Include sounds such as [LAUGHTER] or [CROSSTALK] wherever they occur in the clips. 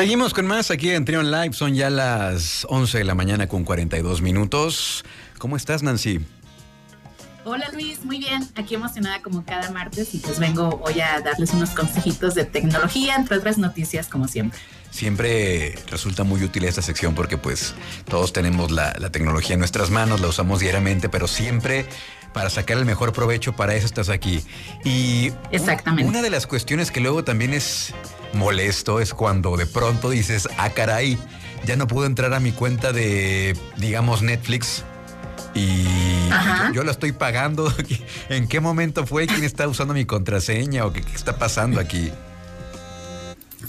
Seguimos con más aquí en Trion Live. Son ya las 11 de la mañana con 42 minutos. ¿Cómo estás, Nancy? Hola Luis, muy bien. Aquí emocionada como cada martes y pues vengo hoy a darles unos consejitos de tecnología, entre otras noticias como siempre. Siempre resulta muy útil esta sección porque pues todos tenemos la, la tecnología en nuestras manos, la usamos diariamente, pero siempre para sacar el mejor provecho, para eso estás aquí. Y Exactamente. una de las cuestiones que luego también es molesto es cuando de pronto dices, ah, caray, ya no puedo entrar a mi cuenta de, digamos, Netflix. Y Ajá. yo la estoy pagando. [LAUGHS] ¿En qué momento fue? ¿Quién está usando mi contraseña? ¿O qué, qué está pasando aquí?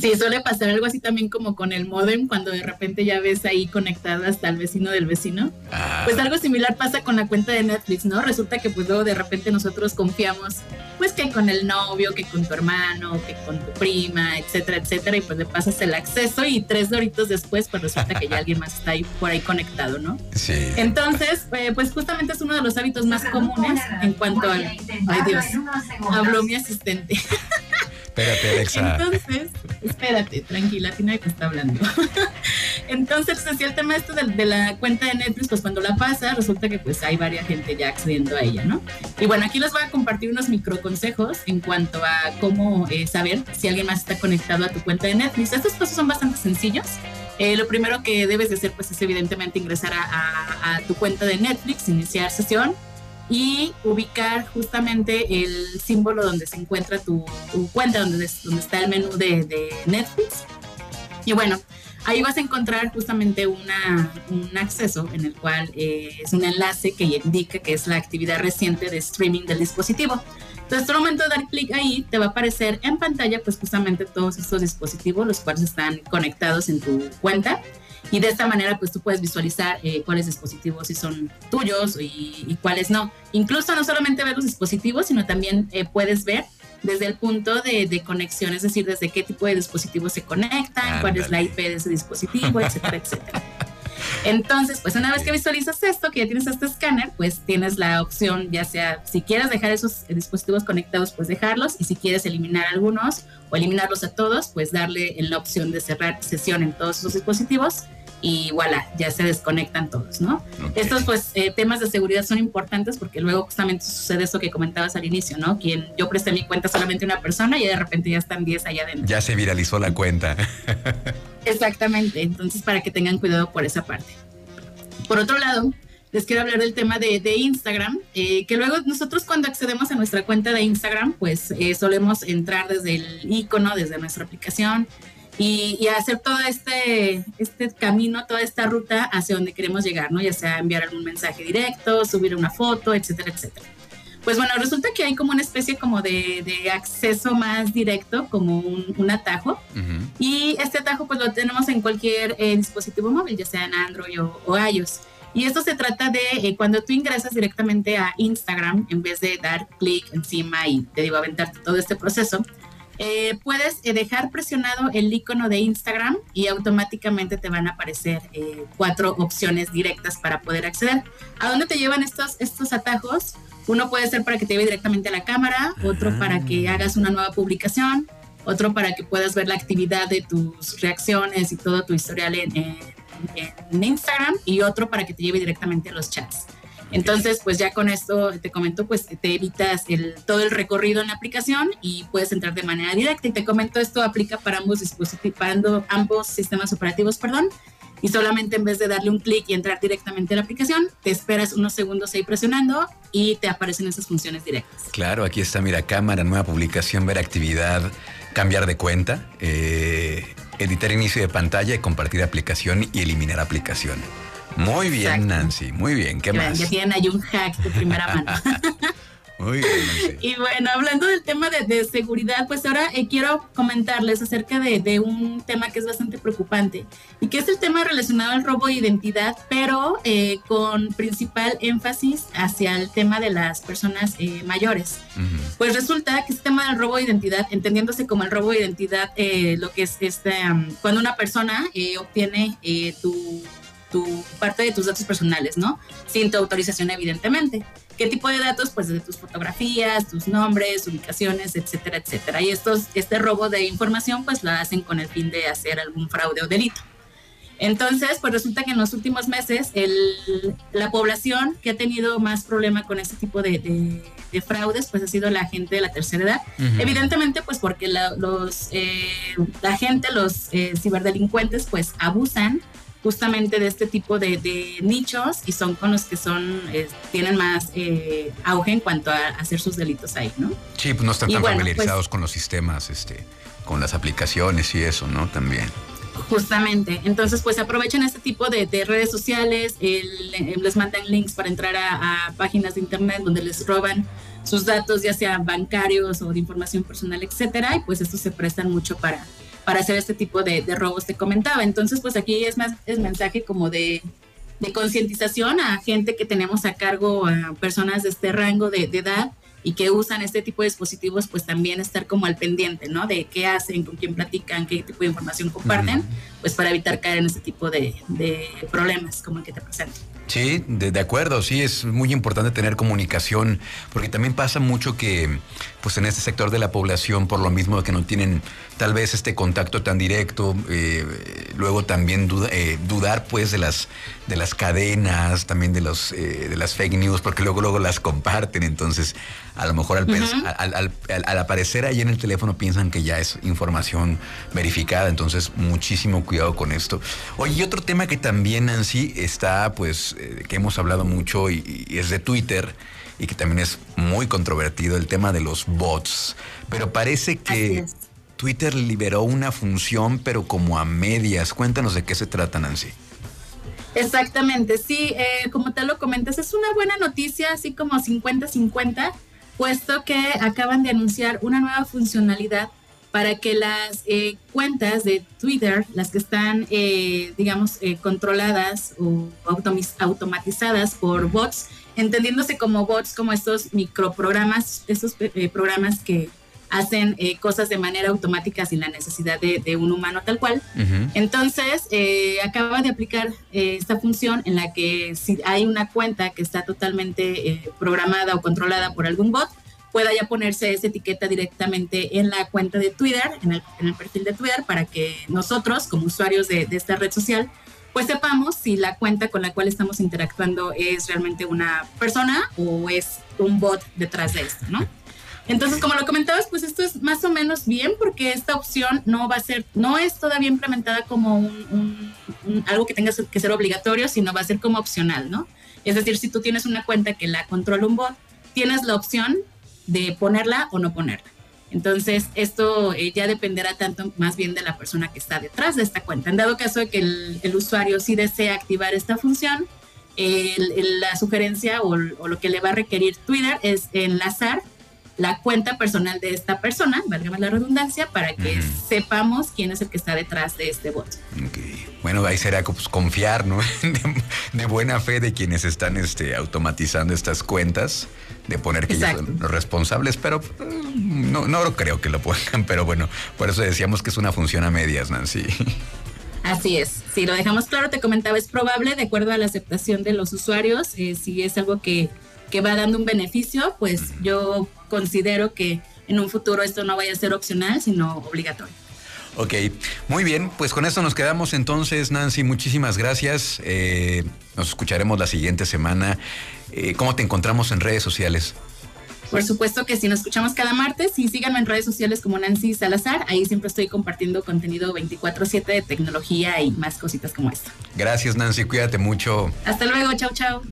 Sí, suele pasar algo así también como con el modem, cuando de repente ya ves ahí conectado hasta el vecino del vecino. Ah, Pues algo similar pasa con la cuenta de Netflix, ¿no? Resulta que pues luego de repente nosotros confiamos, pues que con el novio, que con tu hermano, que con tu prima, etcétera, etcétera, y pues le pasas el acceso y tres doritos después pues resulta que ya alguien más está ahí por ahí conectado, ¿no? sí. Entonces, eh, pues justamente es uno de los hábitos más comunes en cuanto al... Ay Dios, habló mi asistente. [LAUGHS] Espérate, Alexa. Entonces, espérate, tranquila, que nadie te está hablando. [LAUGHS] Entonces, pues, decía el tema esto de, de, la cuenta de Netflix, pues cuando la pasa, resulta que pues hay varias gente ya accediendo a ella, ¿no? Y bueno, aquí les voy a compartir unos microconsejos en cuanto a cómo eh, saber si alguien más está conectado a tu cuenta de Netflix. Estos pasos son bastante sencillos. Eh, lo primero que debes de hacer, pues, es evidentemente ingresar a, a, a tu cuenta de Netflix, iniciar sesión y ubicar justamente el símbolo donde se encuentra tu, tu cuenta, donde, donde, está el menú de, de, Netflix. Y bueno, ahí vas a encontrar justamente una, un acceso en el cual eh, es un enlace que indica que es la actividad reciente de streaming del dispositivo. Entonces, al momento de dar clic ahí, te va a aparecer en pantalla, pues justamente todos estos dispositivos, los cuales están conectados en tu cuenta. Y de esta manera, pues tú puedes visualizar eh, cuáles dispositivos sí son tuyos y, y, cuáles no. Incluso no solamente ver los dispositivos, sino también eh, puedes ver desde el punto de, de, conexión, es decir, desde qué tipo de dispositivos se conectan, Ándale. cuál es la IP de ese dispositivo, etcétera, etcétera. Entonces, pues una vez que visualizas esto, que ya tienes este escáner, pues tienes la opción, ya sea si quieres dejar esos dispositivos conectados, pues dejarlos, y si quieres eliminar algunos o eliminarlos a todos, pues darle en la opción de cerrar sesión en todos esos dispositivos y voilà, ya se desconectan todos, ¿no? Okay. Estos pues eh, temas de seguridad son importantes porque luego justamente sucede eso que comentabas al inicio, ¿no? Quien yo presté mi cuenta solamente a una persona y de repente ya están 10 allá adentro. Ya se viralizó la cuenta. Exactamente, entonces para que tengan cuidado por esa parte. Por otro lado, les quiero hablar del tema de, de Instagram, eh, que luego nosotros cuando accedemos a nuestra cuenta de Instagram, pues eh, solemos entrar desde el icono, desde nuestra aplicación, y, y, hacer todo este, este camino, toda esta ruta hacia donde queremos llegar, ¿no? Ya sea enviar algún mensaje directo, subir una foto, etcétera, etcétera. Pues bueno, resulta que hay como una especie como de, de acceso más directo, como un, un atajo. Uh -huh. Y este atajo pues lo tenemos en cualquier eh, dispositivo móvil, ya sea en Android o, o iOS. Y esto se trata de eh, cuando tú ingresas directamente a Instagram, en vez de dar clic encima y te digo, aventarte todo este proceso, eh, puedes eh, dejar presionado el icono de Instagram y automáticamente te van a aparecer eh, cuatro opciones directas para poder acceder. ¿A dónde te llevan estos, estos atajos? Uno puede ser para que te lleve directamente a la cámara, otro para que hagas una nueva publicación, otro para que puedas ver la actividad de tus reacciones y todo tu historial en, en, en Instagram y otro para que te lleve directamente a los chats. Entonces, pues ya con esto te comento, pues te evitas el, todo el recorrido en la aplicación y puedes entrar de manera directa. Y te comento, esto aplica para ambos dispositivos, para ambos sistemas operativos, perdón. Y solamente en vez de darle un clic y entrar directamente a la aplicación, te esperas unos segundos ahí presionando y te aparecen esas funciones directas. Claro, aquí está, mira, cámara, nueva publicación, ver actividad, cambiar de cuenta, eh, editar inicio de pantalla y compartir aplicación y eliminar aplicación. Muy bien, Exacto. Nancy, muy bien. ¿Qué ya, más? Ya tienen ahí un hack de primera mano. [LAUGHS] muy bien, Nancy. Y bueno, hablando del tema de, de seguridad, pues ahora eh, quiero comentarles acerca de, de, un tema que es bastante preocupante y que es el tema relacionado al robo de identidad, pero eh, con principal énfasis hacia el tema de las personas eh, mayores. Uh -huh. Pues resulta que este tema del robo de identidad, entendiéndose como el robo de identidad, eh, lo que es este, um, cuando una persona eh, obtiene tu tu parte de tus datos personales, ¿no? Sin tu autorización, evidentemente. ¿Qué tipo de datos? Pues de tus fotografías, tus nombres, ubicaciones, etcétera, etcétera. Y estos, este robo de información pues lo hacen con el fin de hacer algún fraude o delito. Entonces, pues resulta que en los últimos meses el, la población que ha tenido más problema con este tipo de, de, fraudes, pues ha sido la gente de la tercera edad. Evidentemente, pues porque la, los, eh, la gente, los eh, ciberdelincuentes, pues abusan justamente de este tipo de, nichos y son con los que son eh, tienen más eh, auge en cuanto a hacer sus delitos ahí, ¿no? Sí, pues no están tan familiarizados pues con los sistemas, este, con las aplicaciones y eso, ¿no? También. Justamente, entonces pues aprovechan este tipo de, redes sociales, les mandan links para entrar a, a, páginas de internet donde les roban sus datos, ya sean bancarios o de información personal, etcétera, y pues estos se prestan mucho para, para hacer este tipo de, robos te comentaba. Entonces, pues aquí es más es mensaje como de, de concientización a gente que tenemos a cargo, a personas de este rango de, edad y que usan este tipo de dispositivos, pues también estar como al pendiente, ¿no? De qué hacen, con quién platican, qué tipo de información comparten, pues para evitar caer en este tipo de, de problemas como el que te presento. Sí, de, acuerdo, sí, es muy importante tener comunicación, porque también pasa mucho que, pues en este sector de la población, por lo mismo que no tienen tal vez este contacto tan directo, eh, luego también eh, dudar pues de las, de las cadenas, también de, los, eh, de las fake news, porque luego, luego las comparten, entonces a lo mejor al, al, aparecer ahí en el teléfono piensan que ya es información verificada, entonces muchísimo cuidado con esto. Oye, y otro tema que también Nancy está pues eh, que hemos hablado mucho y, es de Twitter y que también es muy controvertido, el tema de los bots. Pero parece que Twitter liberó una función, pero como a medias. Cuéntanos de qué se trata, Nancy. Exactamente, sí, eh, como te lo comentas, es una buena noticia, así como 50-50, puesto que acaban de anunciar una nueva funcionalidad para que las eh, cuentas de Twitter, las que están, eh, digamos, eh, controladas o automatizadas por bots, entendiéndose como bots, como estos microprogramas, estos programas que hacen cosas de manera automática sin la necesidad de, un humano tal cual. Entonces, acaba de aplicar esta función en la que si hay una cuenta que está totalmente programada o controlada por algún bot, pueda ya ponerse esa etiqueta directamente en la cuenta de Twitter, en el, perfil de Twitter, para que nosotros, como usuarios de, esta red social, pues sepamos si la cuenta con la cual estamos interactuando es realmente una persona o es un bot detrás de esto, ¿no? Entonces, como lo comentabas, pues esto es más o menos bien porque esta opción no va a ser, no es todavía implementada como un, algo que tenga que ser obligatorio, sino va a ser como opcional, ¿no? Es decir, si tú tienes una cuenta que la controla un bot, tienes la opción de ponerla o no ponerla. Entonces, esto eh, ya dependerá tanto más bien de la persona que está detrás de esta cuenta. En dado caso de que el, usuario sí desea activar esta función, la sugerencia o, o, lo que le va a requerir Twitter es enlazar la cuenta personal de esta persona, valga la redundancia, para que sepamos quién es el que está detrás de este bot. Bueno, ahí será pues, confiar, ¿no? [LAUGHS] De, buena fe de quienes están este, automatizando estas cuentas, de poner que ellos son los responsables, pero mm, no, no creo que lo pongan, [LAUGHS] pero bueno, por eso decíamos que es una función a medias, Nancy. Así es, si lo dejamos claro, te comentaba, es probable, de acuerdo a la aceptación de los usuarios, eh, si es algo que, que va dando un beneficio, pues yo considero que en un futuro esto no vaya a ser opcional, sino obligatorio. Ok, muy bien, pues con esto nos quedamos entonces, Nancy, muchísimas gracias. Eh, nos escucharemos la siguiente semana. Eh, ¿Cómo te encontramos en redes sociales? Por supuesto que sí, nos escuchamos cada martes y síganme en redes sociales como Nancy Salazar. Ahí siempre estoy compartiendo contenido 24/7 de tecnología y más cositas como esto. Gracias Nancy, cuídate mucho. Hasta luego, chao chao.